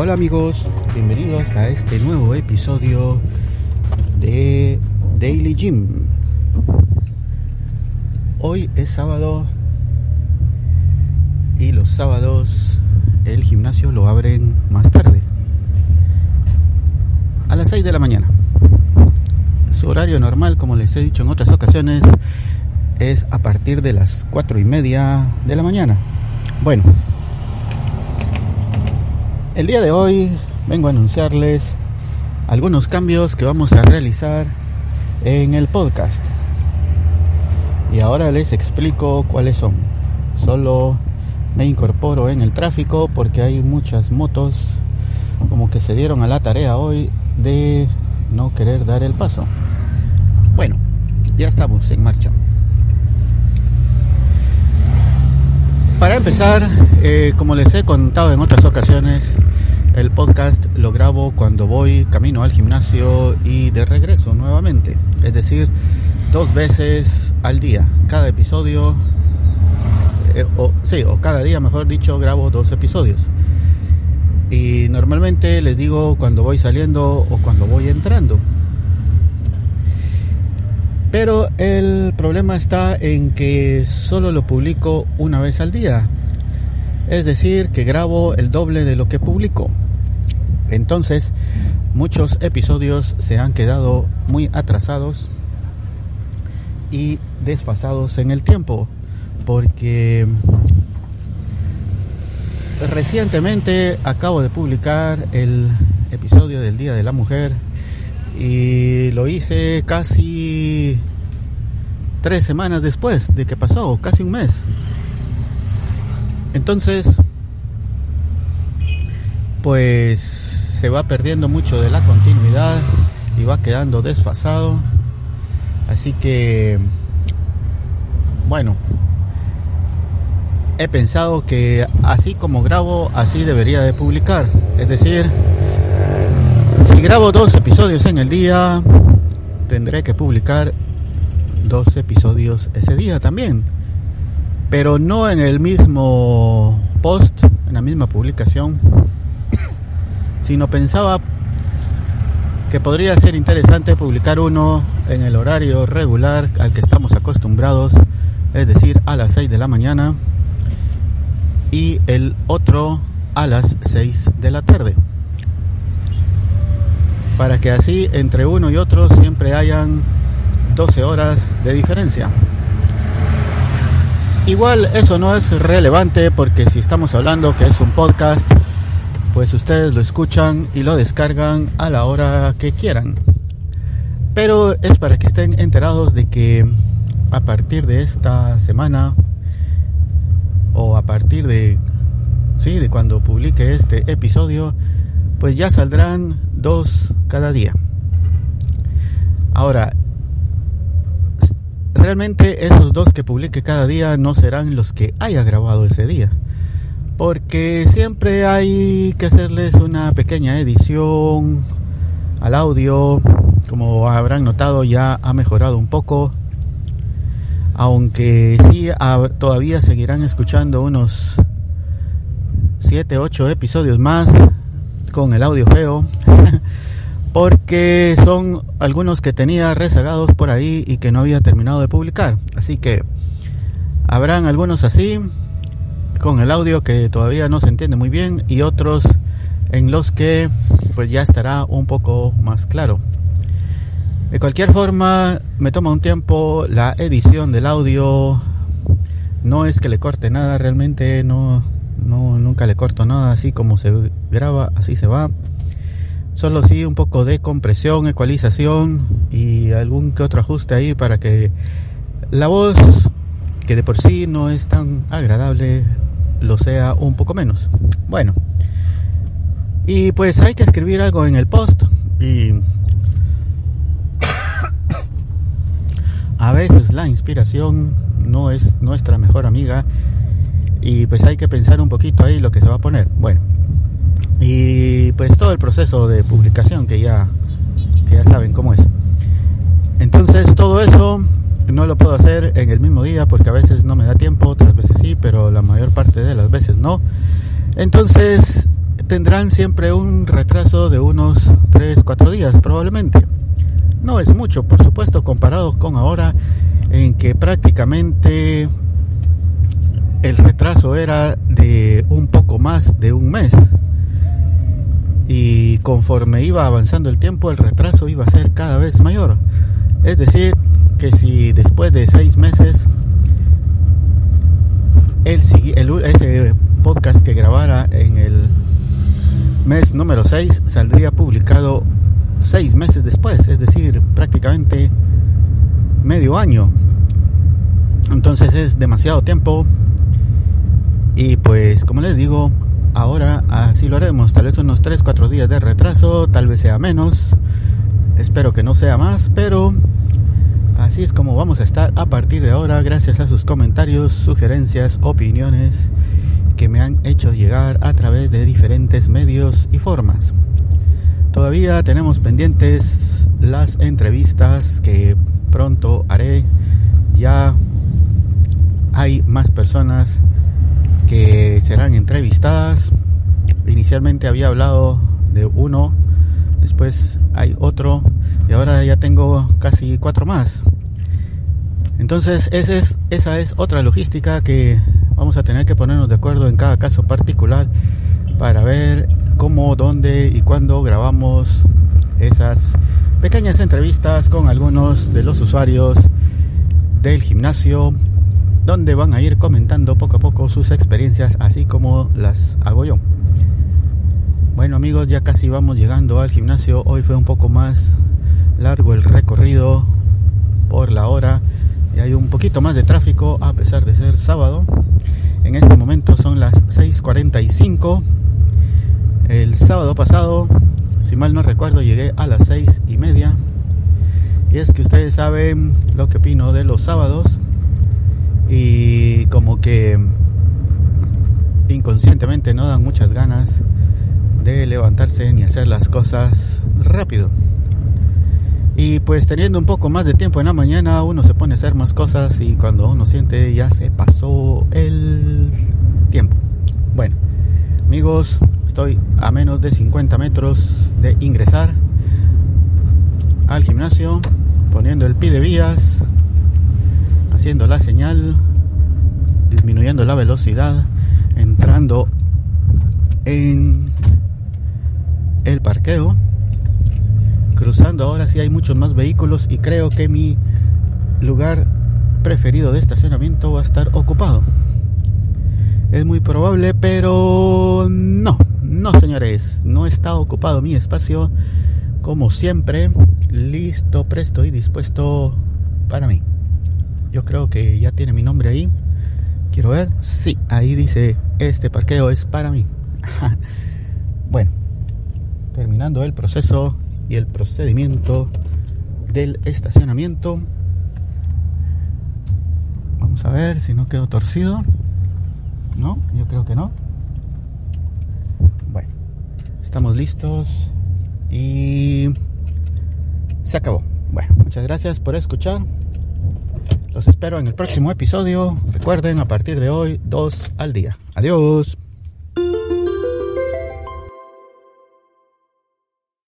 Hola, amigos, bienvenidos a este nuevo episodio de Daily Gym. Hoy es sábado y los sábados el gimnasio lo abren más tarde, a las 6 de la mañana. Su horario normal, como les he dicho en otras ocasiones, es a partir de las 4 y media de la mañana. Bueno, el día de hoy vengo a anunciarles algunos cambios que vamos a realizar en el podcast. Y ahora les explico cuáles son. Solo me incorporo en el tráfico porque hay muchas motos como que se dieron a la tarea hoy de no querer dar el paso. Bueno, ya estamos en marcha. Para empezar, eh, como les he contado en otras ocasiones, el podcast lo grabo cuando voy camino al gimnasio y de regreso nuevamente. Es decir, dos veces al día. Cada episodio, eh, o, sí, o cada día, mejor dicho, grabo dos episodios. Y normalmente les digo cuando voy saliendo o cuando voy entrando. Pero el problema está en que solo lo publico una vez al día. Es decir, que grabo el doble de lo que publico. Entonces, muchos episodios se han quedado muy atrasados y desfasados en el tiempo. Porque recientemente acabo de publicar el episodio del Día de la Mujer y lo hice casi tres semanas después de que pasó, casi un mes. Entonces, pues se va perdiendo mucho de la continuidad y va quedando desfasado. Así que, bueno, he pensado que así como grabo, así debería de publicar. Es decir, si grabo dos episodios en el día, tendré que publicar dos episodios ese día también. Pero no en el mismo post, en la misma publicación, sino pensaba que podría ser interesante publicar uno en el horario regular al que estamos acostumbrados, es decir, a las 6 de la mañana, y el otro a las 6 de la tarde para que así entre uno y otro siempre hayan 12 horas de diferencia. Igual eso no es relevante porque si estamos hablando que es un podcast, pues ustedes lo escuchan y lo descargan a la hora que quieran. Pero es para que estén enterados de que a partir de esta semana o a partir de sí, de cuando publique este episodio, pues ya saldrán dos cada día. Ahora, realmente esos dos que publique cada día no serán los que haya grabado ese día. Porque siempre hay que hacerles una pequeña edición al audio. Como habrán notado ya ha mejorado un poco. Aunque sí todavía seguirán escuchando unos 7, 8 episodios más con el audio feo. porque son algunos que tenía rezagados por ahí y que no había terminado de publicar. Así que habrán algunos así, con el audio que todavía no se entiende muy bien, y otros en los que pues ya estará un poco más claro. De cualquier forma, me toma un tiempo la edición del audio. No es que le corte nada, realmente no, no nunca le corto nada, así como se graba, así se va. Solo sí un poco de compresión, ecualización y algún que otro ajuste ahí para que la voz, que de por sí no es tan agradable, lo sea un poco menos. Bueno, y pues hay que escribir algo en el post y a veces la inspiración no es nuestra mejor amiga y pues hay que pensar un poquito ahí lo que se va a poner. Bueno, y pues todo el proceso de publicación que ya, que ya saben cómo es. Entonces todo lo puedo hacer en el mismo día porque a veces no me da tiempo, otras veces sí, pero la mayor parte de las veces no. Entonces tendrán siempre un retraso de unos 3, 4 días probablemente. No es mucho, por supuesto, comparado con ahora en que prácticamente el retraso era de un poco más de un mes. Y conforme iba avanzando el tiempo, el retraso iba a ser cada vez mayor. Es decir, que si después de seis meses el, ese podcast que grabara en el mes número 6 saldría publicado seis meses después, es decir, prácticamente medio año. Entonces es demasiado tiempo. Y pues, como les digo, ahora así lo haremos. Tal vez unos 3, 4 días de retraso, tal vez sea menos. Espero que no sea más, pero así es como vamos a estar a partir de ahora, gracias a sus comentarios, sugerencias, opiniones que me han hecho llegar a través de diferentes medios y formas. Todavía tenemos pendientes las entrevistas que pronto haré. Ya hay más personas que serán entrevistadas. Inicialmente había hablado de uno, después hay otro y ahora ya tengo casi cuatro más. Entonces esa es, otra logística que vamos a tener que ponernos de acuerdo en cada caso particular para ver cómo, dónde y cuándo grabamos esas pequeñas entrevistas con algunos de los usuarios del gimnasio donde van a ir comentando poco a poco sus experiencias así como las hago yo. Bueno amigos, ya casi vamos llegando al gimnasio. Hoy fue un poco más largo el recorrido por la hora y hay un poquito más de tráfico a pesar de ser sábado. En este momento son las 6.45 el sábado pasado, si mal no recuerdo, llegué a las seis y media. Y es que ustedes saben lo que opino de los sábados. Y como que inconscientemente no dan muchas ganas levantarse ni hacer las cosas rápido. Y pues teniendo un poco más de tiempo en la mañana, uno se pone a hacer más cosas y cuando uno siente ya se pasó el tiempo. Bueno, amigos, Estoy a menos de 50 metros de ingresar al gimnasio, poniendo el pie de vías, haciendo la señal, disminuyendo la velocidad, entrando en el parqueo, cruzando ahora sí hay muchos más vehículos y creo que mi lugar preferido de estacionamiento va a estar ocupado. Es muy probable, pero no, no señores, no está ocupado mi espacio como siempre, listo, presto y dispuesto para mí. Yo creo que ya tiene mi nombre ahí. Quiero ver. Sí, ahí dice, este parqueo es para mí. el proceso y el procedimiento del estacionamiento. Vamos a ver si no quedó torcido. ¿No? Yo creo que no. Bueno, estamos listos y se acabó. Bueno, muchas gracias por escuchar. Los espero en el próximo episodio. Recuerden, a partir de hoy, dos al día. Adiós.